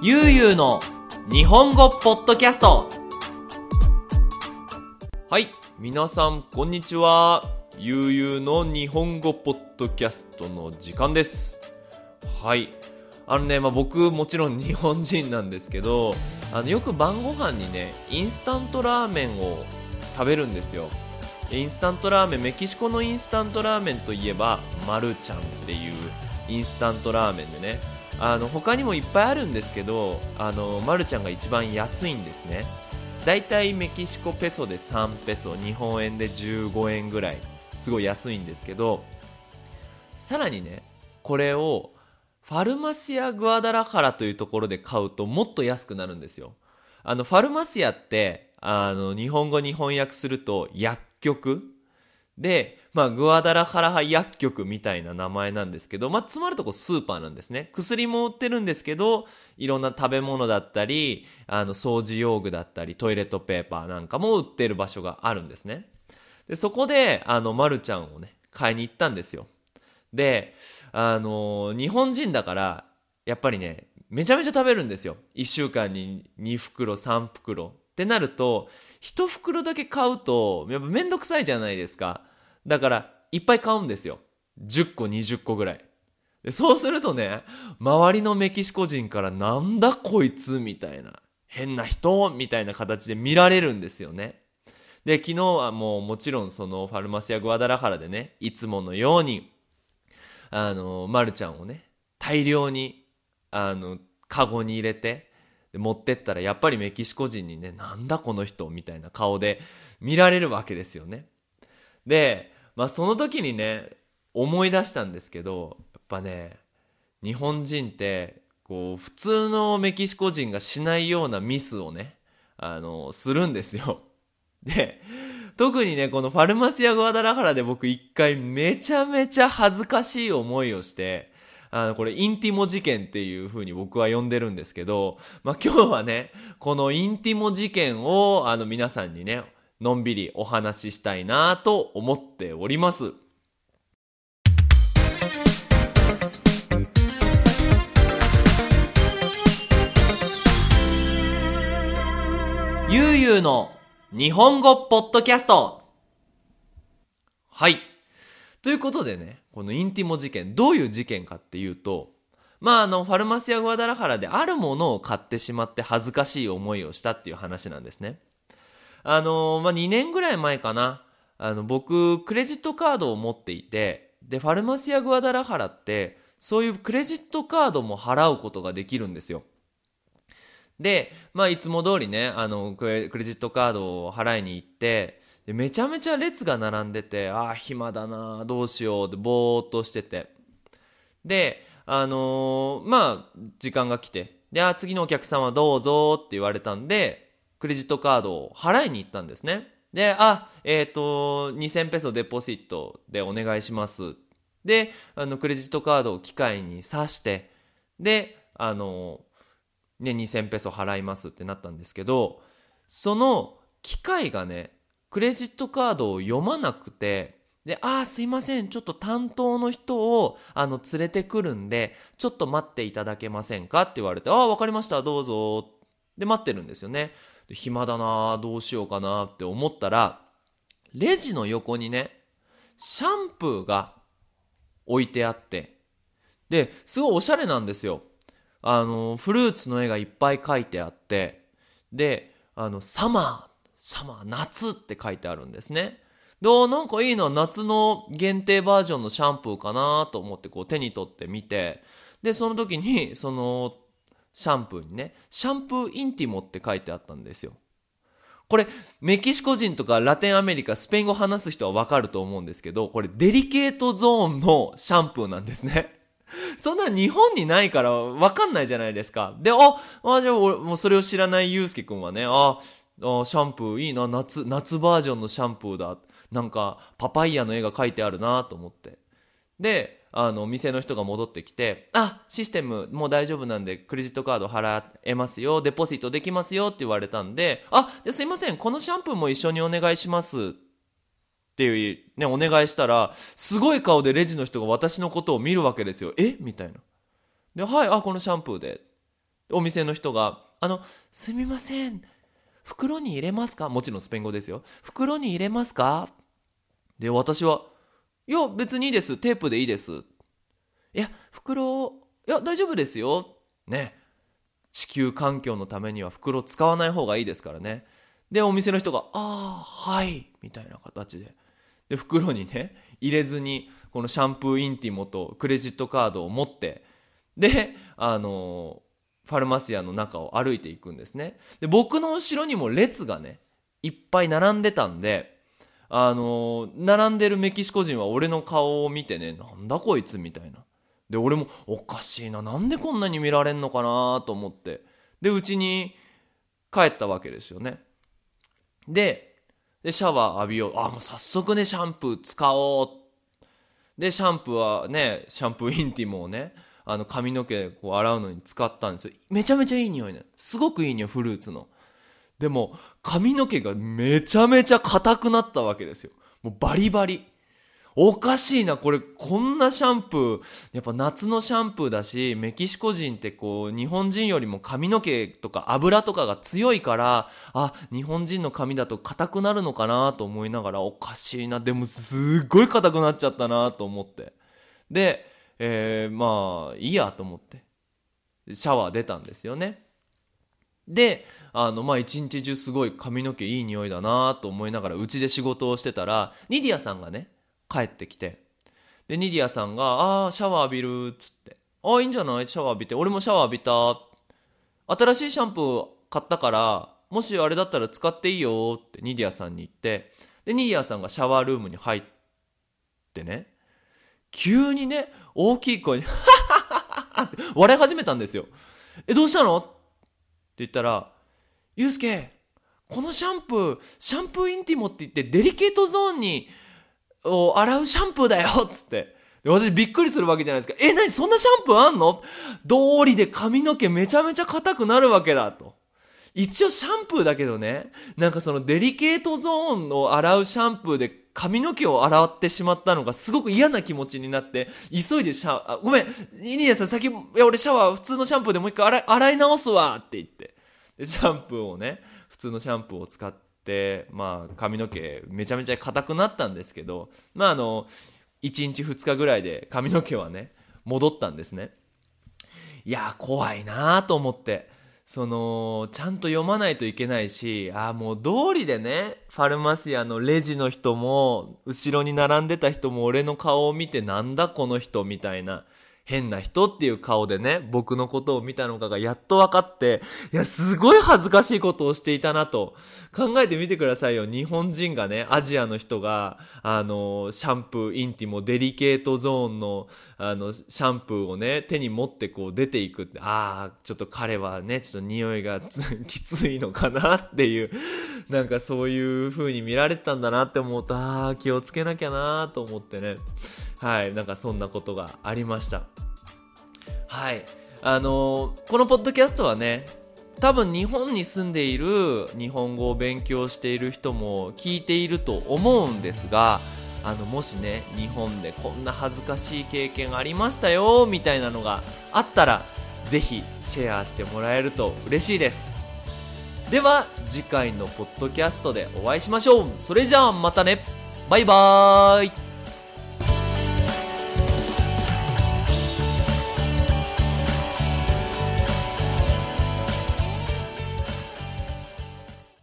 ゆうゆうの日本語ポッドキャスト。はい。皆さんこんにちは。ゆうゆうの日本語ポッドキャストの時間です。はい。あのね、まあ、僕もちろん日本人なんですけどあのよく晩ご飯にねインスタントラーメンを食べるんですよ。インスタントラーメンメキシコのインスタントラーメンといえばマルちゃんっていうインスタントラーメンでねあの他にもいっぱいあるんですけどあのマルちゃんが一番安いんですね。だいたいメキシコペソで3ペソ日本円で15円ぐらいすごい安いんですけどさらにねこれをファルマシア・グアダラハラというところで買うともっと安くなるんですよ。あのファルマシアってあの日本語に翻訳すると薬局で、まあ、グアダラハラハ薬局みたいな名前なんですけど、まあ、つまるとこスーパーなんですね。薬も売ってるんですけど、いろんな食べ物だったり、あの、掃除用具だったり、トイレットペーパーなんかも売ってる場所があるんですね。で、そこで、あの、まるちゃんをね、買いに行ったんですよ。で、あの、日本人だから、やっぱりね、めちゃめちゃ食べるんですよ。1週間に2袋、3袋。ってなると、1袋だけ買うと、やっぱめんどくさいじゃないですか。だから、いっぱい買うんですよ。10個、20個ぐらい。でそうするとね、周りのメキシコ人からなんだこいつみたいな、変な人みたいな形で見られるんですよね。で、昨日はもうもちろんそのファルマシア・グアダラハラでね、いつものように、あの、マルちゃんをね、大量に、あの、カゴに入れて、持ってったらやっぱりメキシコ人にね、なんだこの人みたいな顔で見られるわけですよね。で、まあその時にね、思い出したんですけど、やっぱね、日本人って、こう、普通のメキシコ人がしないようなミスをね、あの、するんですよ。で、特にね、このファルマシア・グアダラハラで僕一回めちゃめちゃ恥ずかしい思いをして、あの、これ、インティモ事件っていう風に僕は呼んでるんですけど、まあ、今日はね、このインティモ事件を、あの、皆さんにね、のんびりお話ししたいなと思っております。ゆうゆうの日本語ポッドキャスト。はい。ということでね、このインティモ事件、どういう事件かっていうと、まあ、あの、ファルマシア・グアダラハラであるものを買ってしまって恥ずかしい思いをしたっていう話なんですね。あのまあ、2年ぐらい前かな。あの、僕、クレジットカードを持っていて、で、ファルマシア・グアダラハラって、そういうクレジットカードも払うことができるんですよ。で、まあ、いつも通りね、あの、クレジットカードを払いに行って、でめちゃめちゃ列が並んでて、ああ、暇だな、どうしよう、で、ぼーっとしてて。で、あのー、まあ、時間が来て、で、あ、次のお客さんはどうぞって言われたんで、クレジットカードを払いに行ったんですね。で、あ、えっ、ー、と、2000ペソデポジットでお願いします。で、あの、クレジットカードを機械に挿して、で、あの、ね、2000ペソ払いますってなったんですけど、その機械がね、クレジットカードを読まなくて、で、ああ、すいません。ちょっと担当の人を、あの、連れてくるんで、ちょっと待っていただけませんか？って言われて、ああ、わかりました。どうぞ。で、待ってるんですよね。暇だなどうしようかなって思ったら、レジの横にね、シャンプーが置いてあって、で、すごいおしゃれなんですよ。あの、フルーツの絵がいっぱい描いてあって、で、あの、サマー、サマー、夏って書いてあるんですね。で、なんかいいな、夏の限定バージョンのシャンプーかなと思ってこう手に取ってみて、で、その時に、そのシャンプーにね、シャンプーインティモって書いてあったんですよ。これ、メキシコ人とかラテンアメリカ、スペイン語話す人はわかると思うんですけど、これデリケートゾーンのシャンプーなんですね。そんな日本にないからわかんないじゃないですか。で、あ、あじゃあ俺、もうそれを知らないユうスケくんはね、あ、あシャンプーいいな、夏、夏バージョンのシャンプーだ。なんか、パパイヤの絵が描いてあるなと思って。で、あの、店の人が戻ってきて、あ、システムもう大丈夫なんで、クレジットカード払えますよ、デポジットできますよって言われたんで、あ、すいません、このシャンプーも一緒にお願いします。っていう、ね、お願いしたら、すごい顔でレジの人が私のことを見るわけですよ。え？みたいな。で、はい、あ、このシャンプーで。お店の人が、あの、すみません。袋に入れますか？もちろんスペイン語ですよ。袋に入れますか？で、私は、いや、別にいいです。テープでいいです。いや、袋、いや、大丈夫ですよ。ね。地球環境のためには袋使わない方がいいですからね。で、お店の人が、ああ、はい、みたいな形で。で、袋にね、入れずに、このシャンプーインティモとクレジットカードを持って、で、あのファルマシアの中を歩いていくんですね。で、僕の後ろにも列がね、いっぱい並んでたんで、あの並んでるメキシコ人は俺の顔を見てね、なんだこいつみたいな。で、俺もおかしいな、なんでこんなに見られんのかなと思って。で、うちに帰ったわけですよね。で、で、シャワー浴びよう。あ、もう早速ね、シャンプー使おう。で、シャンプーはね、シャンプーインティモをね、あの髪の毛こう洗うのに使ったんですよ。めちゃめちゃいい匂いね。すごくいい匂い、フルーツの。でも、髪の毛がめちゃめちゃ硬くなったわけですよ。もうバリバリ。おかしいな、これ、こんなシャンプー、やっぱ夏のシャンプーだし、メキシコ人ってこう、日本人よりも髪の毛とか油とかが強いから、あ、日本人の髪だと硬くなるのかなと思いながら、おかしいな、でもすっごい硬くなっちゃったなと思って。で、えー、まあ、いいやと思って、シャワー出たんですよね。で、あの、まあ、一日中すごい髪の毛いい匂いだなと思いながら、うちで仕事をしてたら、ニディアさんがね、帰ってきて、で、ニディアさんが、ああ、シャワー浴びる、っつって、ああ、いいんじゃない？シャワー浴びて、俺もシャワー浴びた。新しいシャンプー買ったから、もしあれだったら使っていいよってニディアさんに言って、で、ニディアさんがシャワールームに入ってね、急にね、大きい声に、はははって笑い始めたんですよ。え、どうしたの？言ったら、ゆうすけ、このシャンプー、シャンプーインティモって言ってデリケートゾーンにを洗うシャンプーだよっ つって。で私びっくりするわけじゃないですか。え、なにそんなシャンプーあんの？道理で髪の毛めちゃめちゃ硬くなるわけだと。一応シャンプーだけどね、なんかそのデリケートゾーンを洗うシャンプーで髪の毛を洗ってしまったのがすごく嫌な気持ちになって、急いでシャワー、ごめん、イニエさん先、いや俺シャワー普通のシャンプーでもう一回洗い洗い直すわって言って。で、シャンプーをね、普通のシャンプーを使って、まあ髪の毛めちゃめちゃ硬くなったんですけど、まああの、1日2日ぐらいで髪の毛はね、戻ったんですね。いや、怖いなと思って。その、ちゃんと読まないといけないし、ああ、もう通りでね、ファルマシアのレジの人も、後ろに並んでた人も俺の顔を見てなんだこの人みたいな。変な人っていう顔でね、僕のことを見たのかがやっと分かって、いや、すごい恥ずかしいことをしていたなと。考えてみてくださいよ。日本人がね、アジアの人が、あの、シャンプー、インティモ、デリケートゾーンの、あの、シャンプーをね、手に持ってこう出ていくって、ああ、ちょっと彼はね、ちょっと匂いが きついのかなっていう、なんかそういう風に見られてたんだなって思うと、ああ、気をつけなきゃなと思ってね。はい、なんかそんなことがありました。はい。あのー、このポッドキャストはね、多分日本に住んでいる日本語を勉強している人も聞いていると思うんですが、あの、もしね、日本でこんな恥ずかしい経験ありましたよ、みたいなのがあったら、ぜひシェアしてもらえると嬉しいです。では、次回のポッドキャストでお会いしましょう。それじゃあまたね。バイバーイ。